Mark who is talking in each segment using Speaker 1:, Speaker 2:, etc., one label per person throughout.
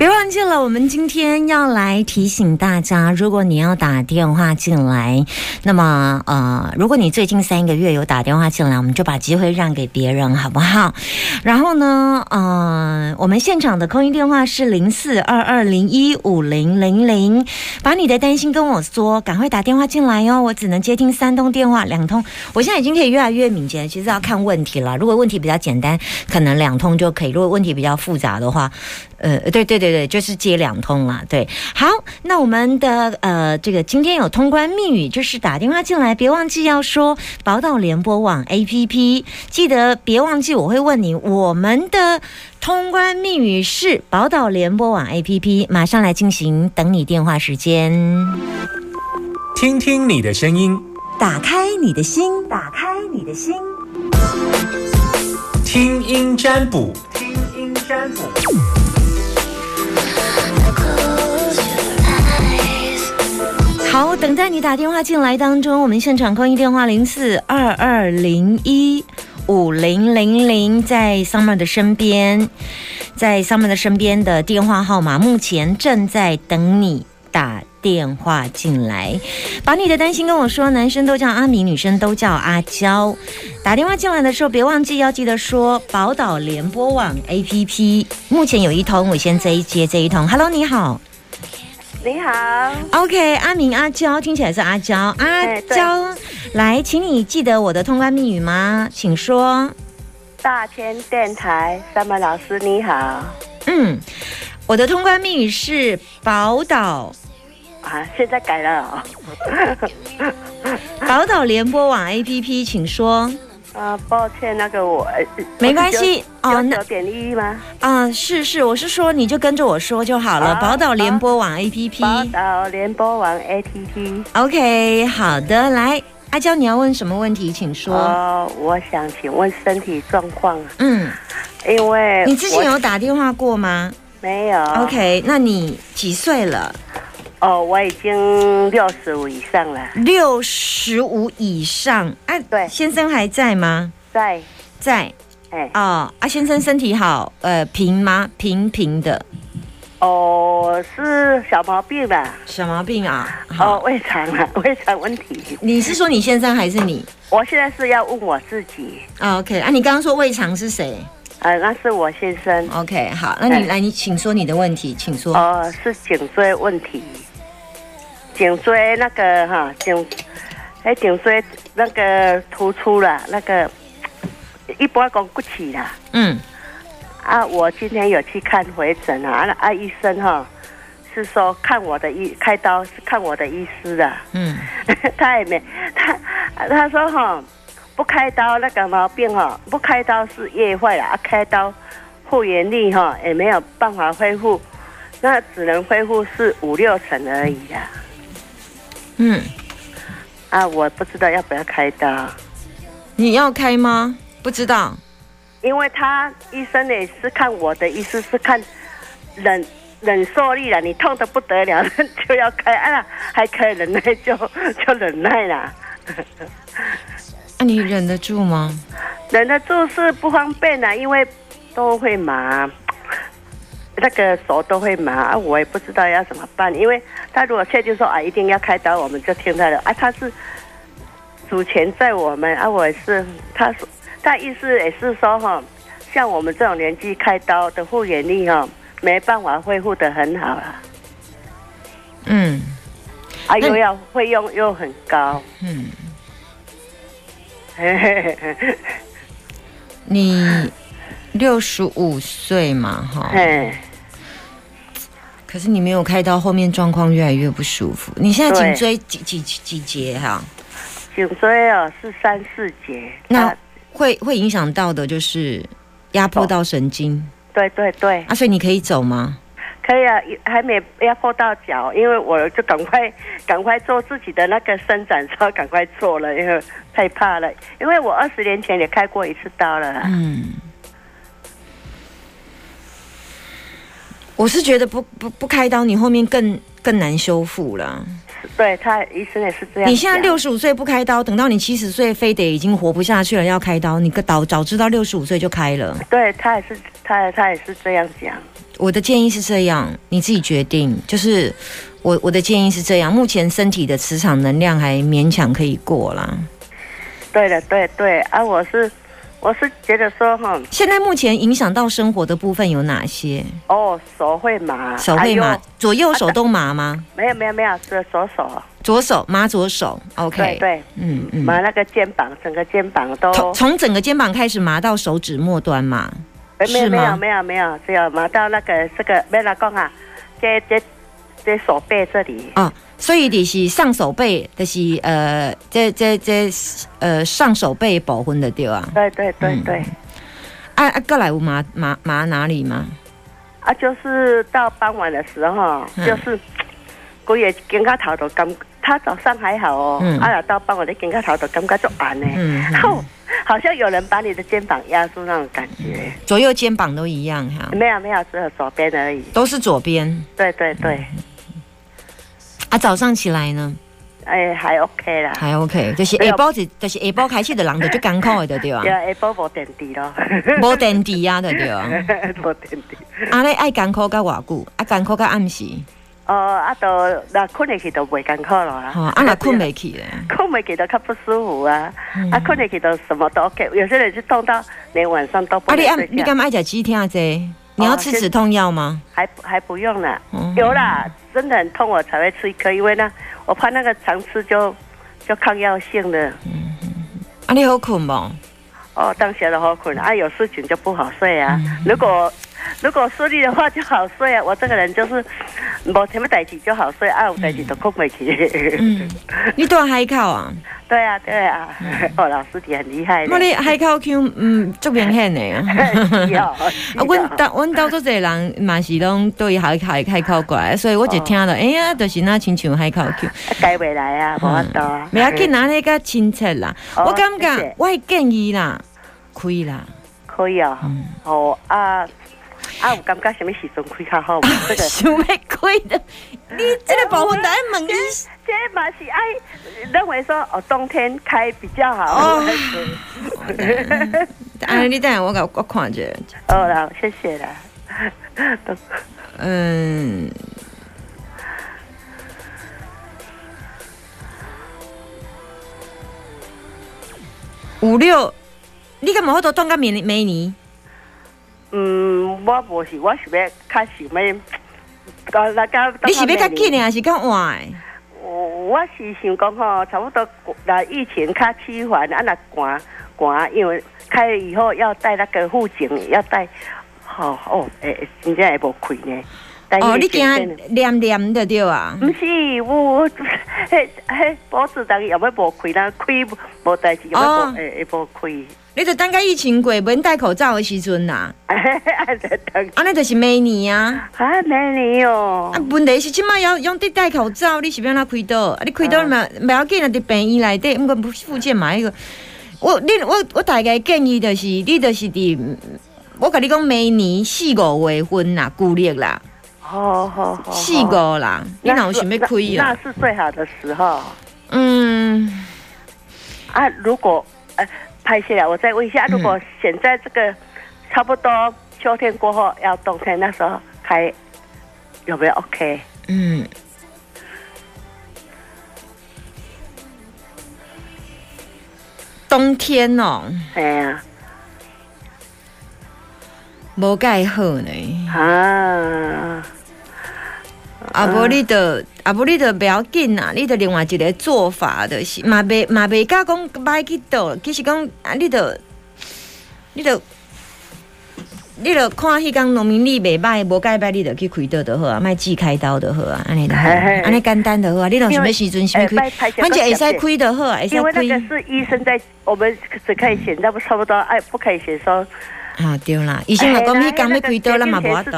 Speaker 1: 别忘记了，我们今天要来提醒大家，如果你要打电话进来，那么呃，如果你最近三个月有打电话进来，我们就把机会让给别人，好不好？然后呢，呃，我们现场的空音电话是零四二二零一五零零零，把你的担心跟我说，赶快打电话进来哟，我只能接听三通电话，两通，我现在已经可以越来越敏捷，其实要看问题了。如果问题比较简单，可能两通就可以；如果问题比较复杂的话，呃，对对对对，就是接两通了。对，好，那我们的呃，这个今天有通关密语，就是打电话进来，别忘记要说宝岛联播网 APP，记得别忘记，我会问你，我们的通关密语是宝岛联播网 APP，马上来进行，等你电话时间，
Speaker 2: 听听你的声音，
Speaker 1: 打开你的心，打开你的心，
Speaker 2: 听音占卜，
Speaker 3: 听音占卜。
Speaker 1: 好，等待你打电话进来当中，我们现场空音电话零四二二零一五零零零，在 Summer 的身边，在 Summer 的身边的电话号码，目前正在等你打电话进来，把你的担心跟我说。男生都叫阿明，女生都叫阿娇。打电话进来的时候，别忘记要记得说宝岛联播网 APP。目前有一通，我先接一接这一通。Hello，你好。
Speaker 3: 你好
Speaker 1: ，OK，阿明阿娇听起来是阿娇，阿娇，来，请你记得我的通关密语吗？请说。
Speaker 3: 大千电台三门老师你好
Speaker 1: 嗯，我的通关密语是宝岛
Speaker 3: 啊，现在改了哦。
Speaker 1: 宝岛联播网 APP，请说。
Speaker 3: 啊，抱歉，那个我呃
Speaker 1: 没关系哦那
Speaker 3: 九点一吗？
Speaker 1: 啊，是是，我是说你就跟着我说就好了。
Speaker 3: 好
Speaker 1: 宝岛联播网 APP 宝。
Speaker 3: 岛联播网 APP。
Speaker 1: OK，好的，来，阿娇，你要问什么问题？请说。
Speaker 3: 哦，我想请问身体状况，
Speaker 1: 嗯，
Speaker 3: 因为
Speaker 1: 你之前有打电话过吗
Speaker 3: 没有
Speaker 1: ？OK，那你几岁了？
Speaker 3: 哦，我已经六十五以上了，
Speaker 1: 六十五以上，哎、
Speaker 3: 对
Speaker 1: 先生还在吗？
Speaker 3: 在
Speaker 1: 在
Speaker 3: 哎
Speaker 1: 哦，啊，先生身体好，呃，平吗？平平的，
Speaker 3: 哦是小毛病吧？
Speaker 1: 小毛病啊？
Speaker 3: 哦，，胃肠啊，胃肠问题。
Speaker 1: 你是说你先生还是你、
Speaker 3: 我现在是要问我自己，
Speaker 1: 哦 o k 啊，你刚刚说胃肠是谁
Speaker 3: 呃，那是我先生
Speaker 1: ，？OK，好，那你
Speaker 3: 对
Speaker 1: 来，你请说你的问题，请说。
Speaker 3: 哦，是颈椎问题，颈椎那个哈颈，哎，颈椎那个突出了，那个一般讲骨起啦。
Speaker 1: 嗯
Speaker 3: 啊，我今天有去看回诊啊，啊啊医生哈是说看我的医开刀是看我的医师的，
Speaker 1: 嗯
Speaker 3: 他也没他他说哈不开刀那个毛病哈不开刀是越坏了，啊开刀复原力哈也没有办法恢复，那只能恢复是五六成而已呀。
Speaker 1: 嗯，
Speaker 3: 啊，我不知道要不要开刀，
Speaker 1: 你要开吗？不知道。
Speaker 3: 因为他医生也是看我的意思是看忍忍受力了，你痛的不得了 就要开啊，还可以忍耐就 就忍耐啦。
Speaker 1: 那、你忍得住吗？
Speaker 3: 忍得住是不方便的，因为都会麻，那个手都会麻啊，我也不知道要怎么办。因为他如果确定说啊一定要开刀，我们就听他的啊，他是主权在我们啊，我也是他说他意思也是说哈，像我们这种年纪开刀的复原力哈，没办法恢复的很好了，
Speaker 1: 嗯
Speaker 3: 啊又要费用又很高，
Speaker 1: 嗯，
Speaker 3: 嘿嘿嘿嘿
Speaker 1: 你六十五岁嘛，哈。
Speaker 3: 嘿。
Speaker 1: 可是你没有开刀，后面状况越来越不舒服。你现在颈椎几几几几节哈、
Speaker 3: 颈椎哦是三四节，
Speaker 1: 那
Speaker 3: 啊
Speaker 1: 会会影响到的就是压迫到神经、
Speaker 3: 对对对，
Speaker 1: 啊，所以你可以走吗？
Speaker 3: 可以啊，还没压迫到脚，因为我就赶快赶快做自己的那个伸展操，赶快做了，因为太怕了，因为我二十年前也开过一次刀了。
Speaker 1: 嗯，我是觉得不不不开刀，你后面更更难修复了。
Speaker 3: 对他医生也是这样。
Speaker 1: 你现在六十五岁不开刀，等到你七十岁，非得已经活不下去了要开刀，你个早早知道六十五岁就开了。
Speaker 3: 对他也是他他也是这样讲。
Speaker 1: 我的建议是这样，你自己决定。就是我我的建议是这样，目前身体的磁场能量还勉强可以过啦。
Speaker 3: 对的，对对啊，我是我是觉得说哈，
Speaker 1: 现在目前影响到生活的部分有哪些？
Speaker 3: 哦，手会麻，
Speaker 1: 手会麻左右手都麻吗？
Speaker 3: 没有没有没有，是左手。
Speaker 1: 左手麻左手，OK，
Speaker 3: 对对，
Speaker 1: 嗯嗯，
Speaker 3: 麻那个肩膀，整个肩膀都
Speaker 1: 从从整个肩膀开始麻到手指末端嘛。
Speaker 3: 没没有没有没有没有，只有麻到那个这个没来讲啊，这这这手背这里，
Speaker 1: 哦，所以你是上手背，就是呃，这这这呃上手背部分的对啊。
Speaker 3: 对对对
Speaker 1: 嗯
Speaker 3: 对，
Speaker 1: 啊啊，过来有麻麻麻哪里吗？
Speaker 3: 啊，就是到傍晚的时候，
Speaker 1: 嗯
Speaker 3: 就是我也肩胛头都感，他早上还好哦，
Speaker 1: 嗯
Speaker 3: 啊，到傍晚的肩胛头都感觉就暗呢，
Speaker 1: 嗯，嗯
Speaker 3: 好，好像有人把你的肩膀压住那种感觉。
Speaker 1: 左右肩膀都一样哈，
Speaker 3: 没有没有，只有左边而已。
Speaker 1: 都是左边。
Speaker 3: 对对对，
Speaker 1: 嗯啊，早上起来呢
Speaker 3: 哎，还 OK 啦。
Speaker 1: 还 OK，就是下晡是就是下晡开始的人就 就艰苦的对啊
Speaker 3: 对，，下晡无电池咯。
Speaker 1: 无电池啊的对啊。
Speaker 3: 无电池。
Speaker 1: 啊，你爱艰苦到偌久？啊，艰苦到暗时，
Speaker 3: 哦，啊，都那困下去都袂艰苦咯啦。
Speaker 1: 吼，啊，那困袂起咧。
Speaker 3: 困袂起都较不舒服啊。
Speaker 1: 嗯
Speaker 3: 啊，困下去都什么都 OK。有些人就痛到连晚上都不
Speaker 1: 啊，你
Speaker 3: 能睡觉
Speaker 1: 按你干。嘛爱食止痛剂？你要吃
Speaker 3: 哦
Speaker 1: 止痛药吗？
Speaker 3: 还还不用呢，
Speaker 1: 嗯
Speaker 3: 有啦，真的很痛我才会吃一颗，因为呢，我怕那个常吃就就抗药性的。
Speaker 1: 嗯啊，你好困吗？
Speaker 3: 哦，当时的好困啊，有事情就不好睡啊。
Speaker 1: 嗯
Speaker 3: 如果 如果顺利的话就好睡啊。我这个人就是无什么代志就好睡，啊有代志都困不起。
Speaker 1: 嗯，你住海口啊？
Speaker 3: 对啊对啊，哦，老师你很厉害的。
Speaker 1: 我你海口腔，嗯，足明显的啊。啊，阮兜阮兜做侪人嘛是拢对海海海口过来，所以我就听到，哎呀，就是那亲像海口腔，
Speaker 3: 改未来啊，无法度啊。
Speaker 1: 不要紧，拿那个亲切啦。
Speaker 3: 哦
Speaker 1: 我感觉我会建议啦，可以啦。
Speaker 3: 可以哦。
Speaker 1: 嗯
Speaker 3: 哦啊啊，有感觉什么时阵开较好吗？这个。
Speaker 1: 想要开的，你这个保护单问伊。
Speaker 3: 这嘛是爱认为说哦，冬天开比较好。
Speaker 1: 哦 啊，你等下我甲我看者，
Speaker 3: 哦啦，谢谢啦。
Speaker 1: 嗯。五六，你干嘛好多断到明明年？
Speaker 3: 嗯，我无是，我是要较想要，到那个
Speaker 1: 你是要较紧的还是较晚的？
Speaker 3: 我是想讲吼，差不多那疫情较趋缓，啊那寒寒，因为开了以后要带那个护颈，要戴，哦哦，诶，真正会无开呢。戴那
Speaker 1: 哦，你惊黏黏的对啊？
Speaker 3: 毋是，我迄迄脖子当然也要无开，咱开无代志，也要
Speaker 1: 哦
Speaker 3: 无会会无开。
Speaker 1: 你就等个疫情过，免戴口罩的时阵啦，
Speaker 3: 等
Speaker 1: 安尼就是明年啊。
Speaker 3: 啊，明年哦
Speaker 1: 啊，，问题是即摆要用得戴口罩，你是要哪开刀？啊，你开刀嘛，不要紧啊，伫病院内底，毋过不附件嘛迄个。我你我我大概建议就是，你就是伫，我甲你讲，明年四五月份啦，旧历啦，
Speaker 3: 好好好，
Speaker 1: 四五啦，你若有想要开
Speaker 3: 那，是最好的时候
Speaker 1: 嗯，
Speaker 3: 啊。如果呃，拍下来，我再问一下，如果现在这个差不多秋天过后要冬天，那时候开有没有 OK？
Speaker 1: 嗯，冬天哦，
Speaker 3: 哎呀。
Speaker 1: 无介好呢。
Speaker 3: 啊，
Speaker 1: 啊，无你着，啊无你着不要紧啦，你着另外一个做法就是，嘛袂嘛袂甲讲歹去倒，其实讲啊，你着，你着，你着看迄工农民历袂歹，无介歹，你着去开刀就好啊，莫自开刀就好啊，安尼就好安尼简单就好啊。你若想要时阵想要开
Speaker 3: 哎拜拍，
Speaker 1: 反正会使开就好啊，会使
Speaker 3: 因为那个。是医生在，我们只可以写，那不差不多，哎，不可以写说。
Speaker 1: 啊对啦，医生若讲你刚要开刀，了嘛无法度。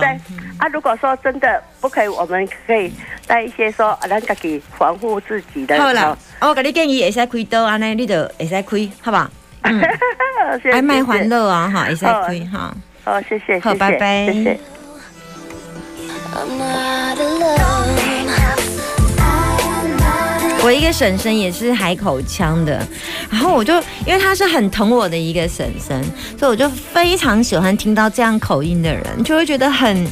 Speaker 3: 啊，如果说真的不可以，我们可以带一些说，啊，咱家己防护自己的。
Speaker 1: 好啦，我给你建议会使开刀，安尼你就会使开，好吧？嗯，
Speaker 3: 好，谢谢
Speaker 1: 爱卖欢。乐啊，哈，会使开哈。
Speaker 3: 哦，谢谢，
Speaker 1: 好
Speaker 3: 谢谢
Speaker 1: 拜拜
Speaker 3: 谢谢。
Speaker 1: 我一个婶婶也是海口腔的，然后我就因为她是很疼我的一个婶婶，所以我就非常喜欢听到这样口音的人，就会觉得很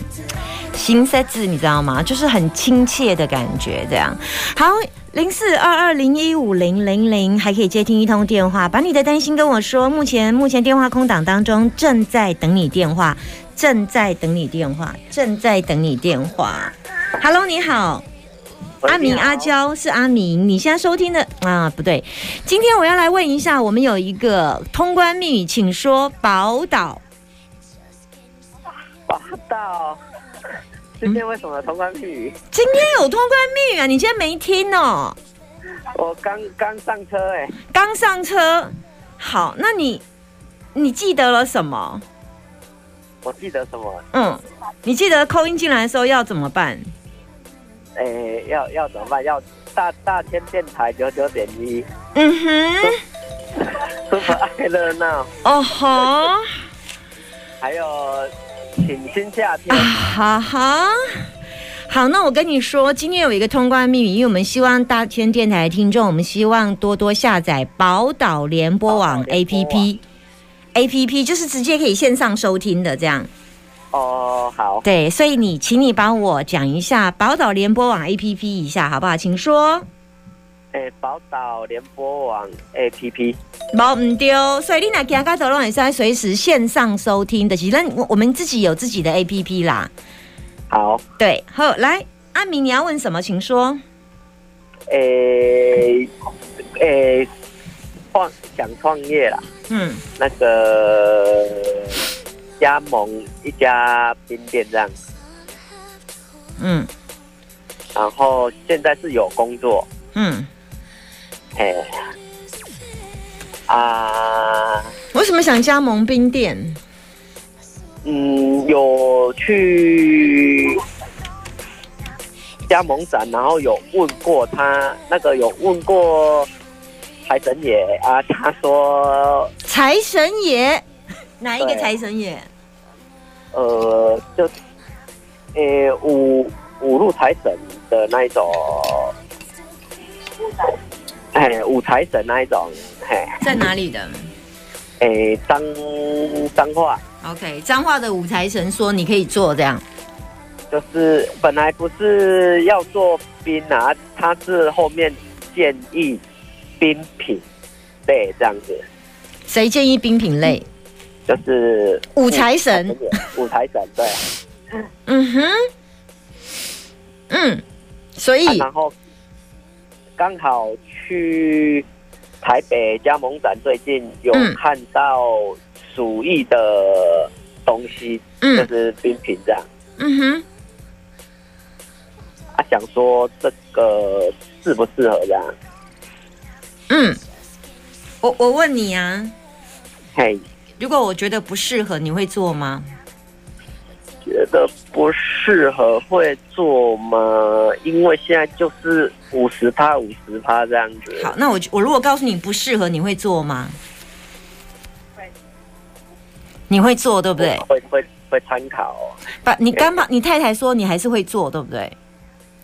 Speaker 1: 新赛字，你知道吗？就是很亲切的感觉，这样。好，零四二二零一五零零零，还可以接听一通电话，把你的担心跟我说。目前目前电话空档当中，正在等你电话，正在等你电话，正在等你电话。Hello，你好。阿明、阿娇是阿明，你现在收听的啊，不对，今天我要来问一下，我们有一个通关密语，请说宝岛。
Speaker 4: 宝岛，今天为什么通关密语？
Speaker 1: 今天有通关密语啊，你今天没听哦？
Speaker 4: 我刚刚上车哎、
Speaker 1: 刚上车。好，那你你记得了什么？
Speaker 4: 我记得什么？
Speaker 1: 嗯，你记得扣音进来的时候要怎么办？
Speaker 4: 哎、要要怎么办？要大大千电台九九点一
Speaker 1: 嗯哼
Speaker 4: ，，super 爱热闹，
Speaker 1: 哦吼，
Speaker 4: 还有请新夏天
Speaker 1: 啊，哈哈。好，那我跟你说，今天有一个通关秘密语，因为我们希望大千电台的听众，我们希望多多下载宝岛联播网 APP。APP 就是直接可以线上收听的，这样
Speaker 4: 哦，好，
Speaker 1: 对，所以你请你帮我讲一下宝岛联播网 APP 一下好不好？请说。
Speaker 4: 哎、宝岛联播网 APP，
Speaker 1: 冇唔丢，所以你那其他都拢也是在随时线上收听的。其实我我们自己有自己的 APP 啦。
Speaker 4: 好，
Speaker 1: 对，好，来阿明，你要问什么？请说。
Speaker 4: 哎、哎、创想创业啦，
Speaker 1: 嗯，
Speaker 4: 那个加盟一家冰店这样，
Speaker 1: 嗯。
Speaker 4: 然后现在是有工作，
Speaker 1: 嗯，
Speaker 4: 哎、啊，
Speaker 1: 为什么想加盟冰店？
Speaker 4: 嗯，有去加盟展，然后有问过他，那个有问过财神爷啊，他说，
Speaker 1: 财神爷，哪一个财神爷？
Speaker 4: 呃，就，呃，五五路财神的那一种，哎，五财神那一种，嘿，
Speaker 1: 在哪里的
Speaker 4: 哎，脏脏话。
Speaker 1: ？OK，彰化的五财神说你可以做这样。
Speaker 4: 就是本来不是要做冰啊，他是后面建议冰品类这样子，
Speaker 1: 谁建议冰品类？
Speaker 4: 就是
Speaker 1: 五财神。
Speaker 4: 五财神对、
Speaker 1: 嗯哼，嗯，所
Speaker 4: 啊
Speaker 1: 以
Speaker 4: 然后刚好去台北加盟展，最近有
Speaker 1: 嗯。
Speaker 4: 看到鼠疫的东西，就
Speaker 1: 嗯
Speaker 4: 是冰品这样。
Speaker 1: 嗯哼，
Speaker 4: 啊，想说这个适不适合这样？
Speaker 1: 嗯，我我问你啊，
Speaker 4: 嘿，
Speaker 1: 如果我觉得不适合，你会做吗？
Speaker 4: 觉得不适合会做吗？因为现在就是五十趴五十趴这样子。
Speaker 1: 好，那我我如果告诉你不适合，你会做吗？你会做对不对？
Speaker 4: 会会会参考。
Speaker 1: 把你刚旁你太太说你还是会做对不对？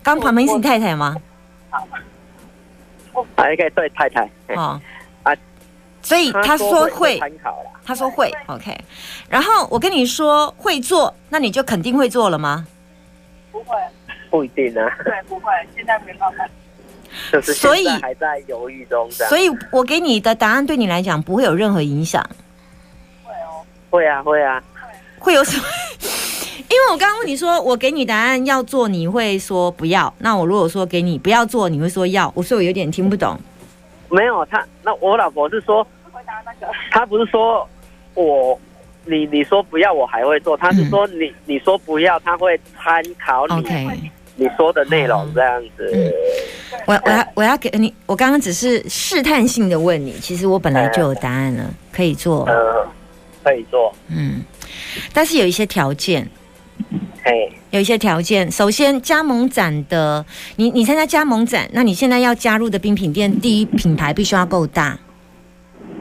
Speaker 1: 刚旁边是你太太吗？
Speaker 4: 还可以对太太，嘿
Speaker 1: 哦，
Speaker 4: 啊，
Speaker 1: 所以他说会。他说会，OK。然后我跟你说会做，那你就肯定会做了吗？
Speaker 4: 不会，不一定啊，
Speaker 5: 对，不会，现在没办法。
Speaker 4: 就是
Speaker 1: 所以
Speaker 4: 现在还在犹豫中这样。
Speaker 1: 所以我给你的答案对你来讲不会有任何影响，
Speaker 4: 会啊会啊，
Speaker 1: 会有什么？因为我刚刚问你说，我给你答案要做，你会说不要。那我如果说给你不要做，你会说要。我说我有点听不懂。
Speaker 4: 没有他，那我老婆是说，
Speaker 5: 回答那个，
Speaker 4: 她不是说我。你你说不要，我还会做。他是说你、你说不要，他会参考你
Speaker 1: OK，
Speaker 4: 你说的内容这样子。
Speaker 1: 嗯我我要我要给你，我刚刚只是试探性的问你，其实我本来就有答案了，可以做。
Speaker 4: 呃，可以做。
Speaker 1: 嗯，但是有一些条件，
Speaker 4: 嘿，
Speaker 1: 有一些条件。首先，加盟展的，你你参加加盟展，那你现在要加入的冰品店，第一品牌必须要够大，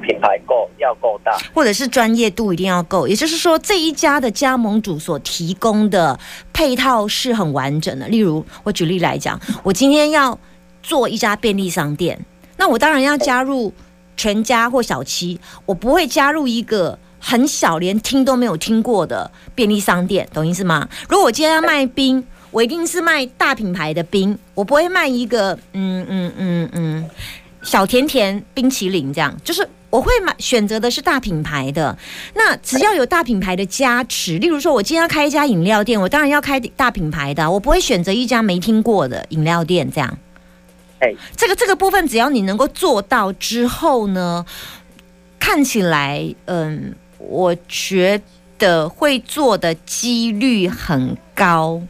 Speaker 4: 品牌够要够大。
Speaker 1: 或者是专业度一定要够。也就是说，这一家的加盟主所提供的配套是很完整的。例如，我举例来讲，我今天要做一家便利商店，那我当然要加入全家或小七，我不会加入一个很小，连听都没有听过的便利商店，懂意思吗？如果我今天要卖冰，我一定是卖大品牌的冰，我不会卖一个嗯嗯嗯嗯小甜甜冰淇淋这样，就是我会买选择的是大品牌的。那只要有大品牌的加持，例如说我今天要开一家饮料店，我当然要开大品牌的，我不会选择一家没听过的饮料店这样。
Speaker 4: 哎，
Speaker 1: 这个这个部分，只要你能够做到之后呢，看起来，嗯，我觉得会做的几率很高，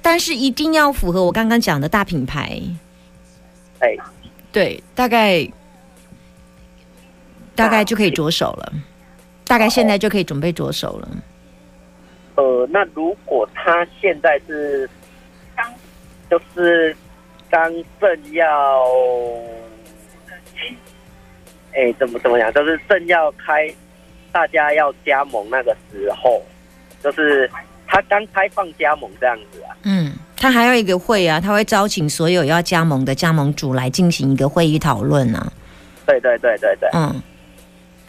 Speaker 1: 但是一定要符合我刚刚讲的大品牌。
Speaker 4: 哎，
Speaker 1: 对，大概大概就可以着手了，大概现在就可以准备着手了。
Speaker 4: 呃，那如果他现在是刚，就是刚正要，哎，怎么怎么讲，就是正要开，大家要加盟那个时候，就是他刚开放加盟这样子啊。
Speaker 1: 嗯，他还有一个会啊，他会招请所有要加盟的加盟主来进行一个会议讨论啊。
Speaker 4: 对对对对对，
Speaker 1: 嗯，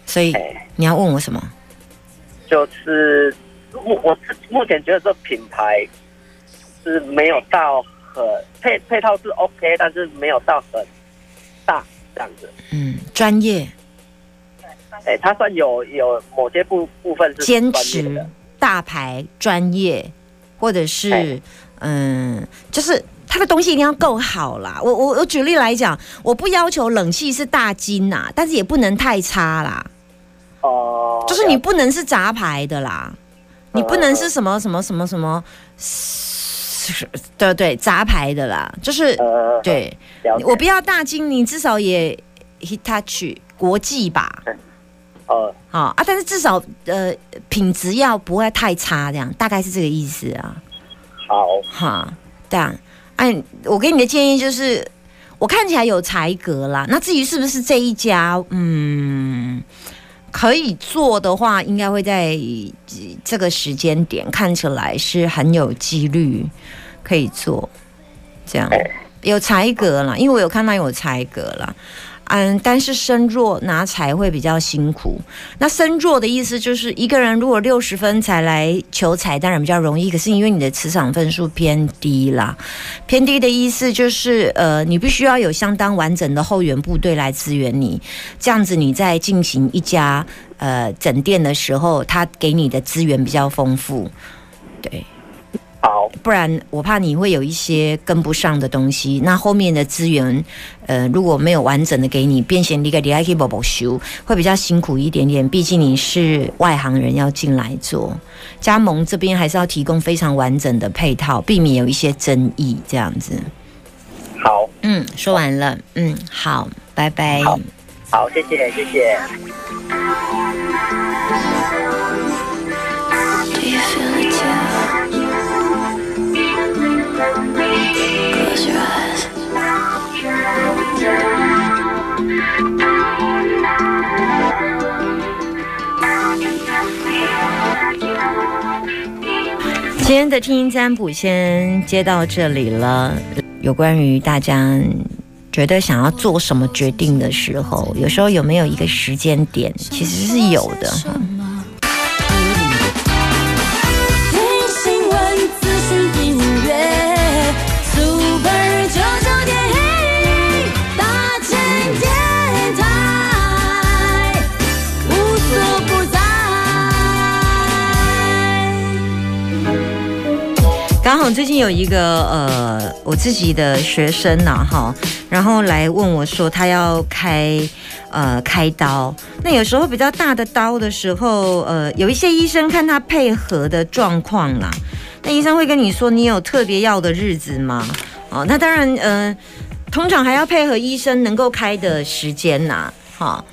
Speaker 1: 所以
Speaker 4: 哎，
Speaker 1: 你要问我什么？
Speaker 4: 就是目我目前觉得这品牌是没有到很配配套是 OK，但是没有到很大这样子。
Speaker 1: 嗯，专业、
Speaker 4: 哎，他算有有某些部部分是
Speaker 1: 坚持、大牌、专业，或者是
Speaker 4: 哎
Speaker 1: 嗯，就是他的东西一定要够好啦。我我我举例来讲，我不要求冷气是大金呐，但是也不能太差啦。
Speaker 4: 哦，
Speaker 1: 就是你不能是杂牌的啦，你不能是什么什么什么什么，对对，杂牌的啦，就是
Speaker 4: 呃，
Speaker 1: 对。我不要大金，你至少也 Hitachi 国际吧，
Speaker 4: 呃
Speaker 1: 好、啊，但是至少呃品质要不会太差，这样大概是这个意思啊，
Speaker 4: 好。
Speaker 1: 哈，这样，哎、我给你的建议就是，我看起来有才格啦，那至于是不是这一家，嗯。可以做的话，应该会在呃这个时间点看起来是很有几率可以做，这样。有才格啦，因为我有看到有才格啦。嗯，但是身弱拿才会比较辛苦。那身弱的意思就是，一个人如果六十分才来求财，当然比较容易。可是因为你的磁场分数偏低啦，偏低的意思就是，呃，你必须要有相当完整的后援部队来支援你，这样子你在进行一家呃整店的时候，他给你的资源比较丰富。对，
Speaker 4: 好
Speaker 1: 不然我怕你会有一些跟不上的东西。那后面的资源，呃，如果没有完整的给你，变成一个你还可以宝宝修，会比较辛苦一点点。毕竟你是外行人要进来做加盟，这边还是要提供非常完整的配套，避免有一些争议这样子。
Speaker 4: 好
Speaker 1: 嗯，说完了，嗯，好，拜拜。
Speaker 4: 好好，谢谢谢谢。
Speaker 6: Do you feel it too?
Speaker 1: 今天的听音占卜先接到这里了。有关于大家觉得想要做什么决定的时候，有时候有没有一个时间点，其实是有的。最近有一个呃，我自己的学生呐、哈，然后来问我说他要开呃开刀，那有时候比较大的刀的时候，呃，有一些医生看他配合的状况啦，那医生会跟你说你有特别要的日子吗？哦，那当然，呃，通常还要配合医生能够开的时间呐、哈。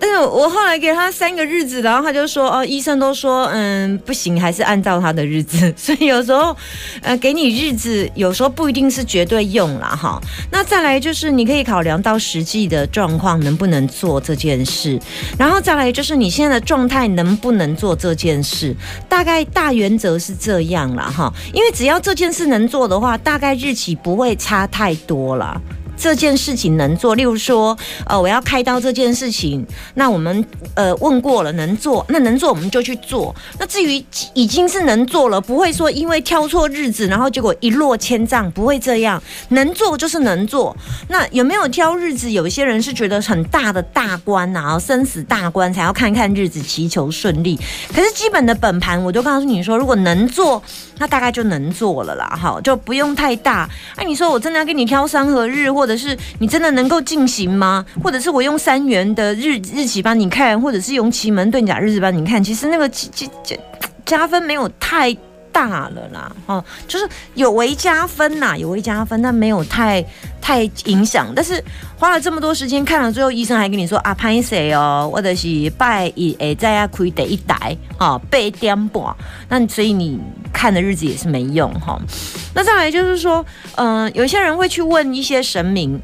Speaker 1: 但是我后来给他三个日子，然后他就说哦，医生都说嗯不行，还是按照他的日子。所以有时候呃给你日子，有时候不一定是绝对用啦哈。那再来就是你可以考量到实际的状况能不能做这件事，然后再来就是你现在的状态能不能做这件事。大概大原则是这样啦哈，因为只要这件事能做的话，大概日期不会差太多啦。这件事情能做，例如说，呃，我要开刀这件事情，那我们呃问过了能做，那能做我们就去做。那至于已经是能做了，不会说因为挑错日子，然后结果一落千丈，不会这样。能做就是能做。那有没有挑日子？有些人是觉得很大的大关啊，生死大关才要看看日子，祈求顺利。可是基本的本盘，我就告诉你说，如果能做，那大概就能做了啦，哈，就不用太大。哎、你说我真的要给你挑三合日，或或者是你真的能够进行吗？或者是我用三元的日日期帮你看，或者是用奇门遁甲日子帮你看？其实那个加加加分没有太大了啦，哦，就是有为加分呐，有为加分，但没有太太影响。但是花了这么多时间看了，最后医生还跟你说啊，拍谁哦，或者是拜一诶，在家亏得一台啊，八点半，那所以你看的日子也是没用哈。那再来就是说，嗯、有些人会去问一些神明。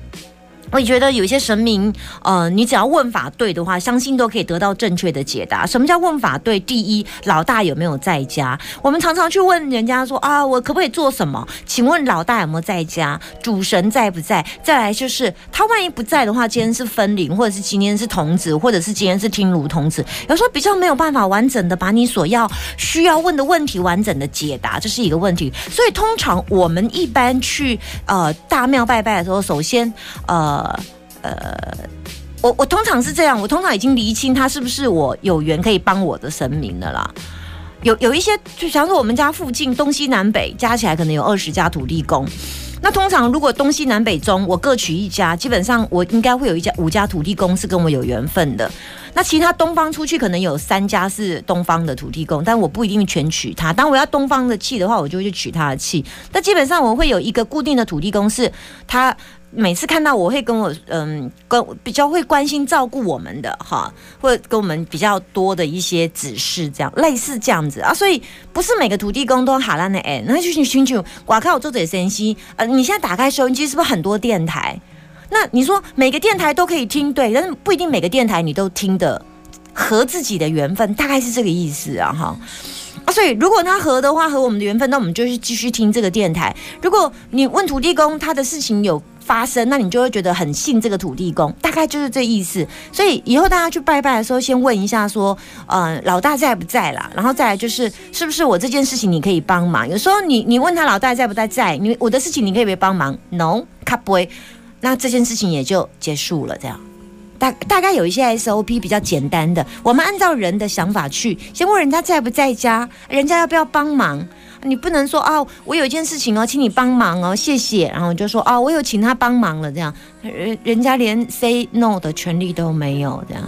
Speaker 1: 我也觉得有一些神明，呃，你只要问法对的话，相信都可以得到正确的解答。什么叫问法对？第一，老大有没有在家？我们常常去问人家说啊，我可不可以做什么？请问老大有没有在家？主神在不在？再来就是他万一不在的话，今天是分灵，或者是今天是童子，或者是今天是听如童子，有时候比较没有办法完整的把你所要需要问的问题完整的解答，这是一个问题。所以通常我们一般去呃大庙拜拜的时候，首先呃。呃我我通常是这样，我通常已经厘清他是不是我有缘可以帮我的神明的啦。有有一些，就假如说我们家附近东西南北加起来可能有二十家土地公，那通常如果东西南北中我各取一家，基本上我应该会有一家五家土地公是跟我有缘分的。那其他东方出去可能有三家是东方的土地公，但我不一定全取他。当我要东方的气的话，我就会去取他的气。那基本上我会有一个固定的土地公，是他每次看到我会跟我嗯跟比较会关心照顾我们的哈，或者跟我们比较多的一些指示，这样类似这样子啊。所以不是每个土地公都哈烂的哎，那就去寻求我靠，我做嘴神息。呃，你现在打开收音机是不是很多电台？那你说每个电台都可以听，对，但是不一定每个电台你都听的合自己的缘分，大概是这个意思啊，哈。啊，所以如果他合的话，和我们的缘分，那我们就是继续听这个电台。如果你问土地公他的事情有发生，那你就会觉得很信这个土地公，大概就是这意思。所以以后大家去拜拜的时候，先问一下说，呃，老大在不在啦？然后再来就是，是不是我这件事情你可以帮忙？有时候你你问他老大在不在，在你我的事情你可以不可以帮忙？No，他不会。那这件事情也就结束了，这样。大大概有一些 SOP 比较简单的，我们按照人的想法去，先问人家在不在家，人家要不要帮忙。你不能说哦，我有一件事情哦，请你帮忙哦，谢谢。然后就说哦，我有请他帮忙了，这样人人家连 say no 的权利都没有，这样。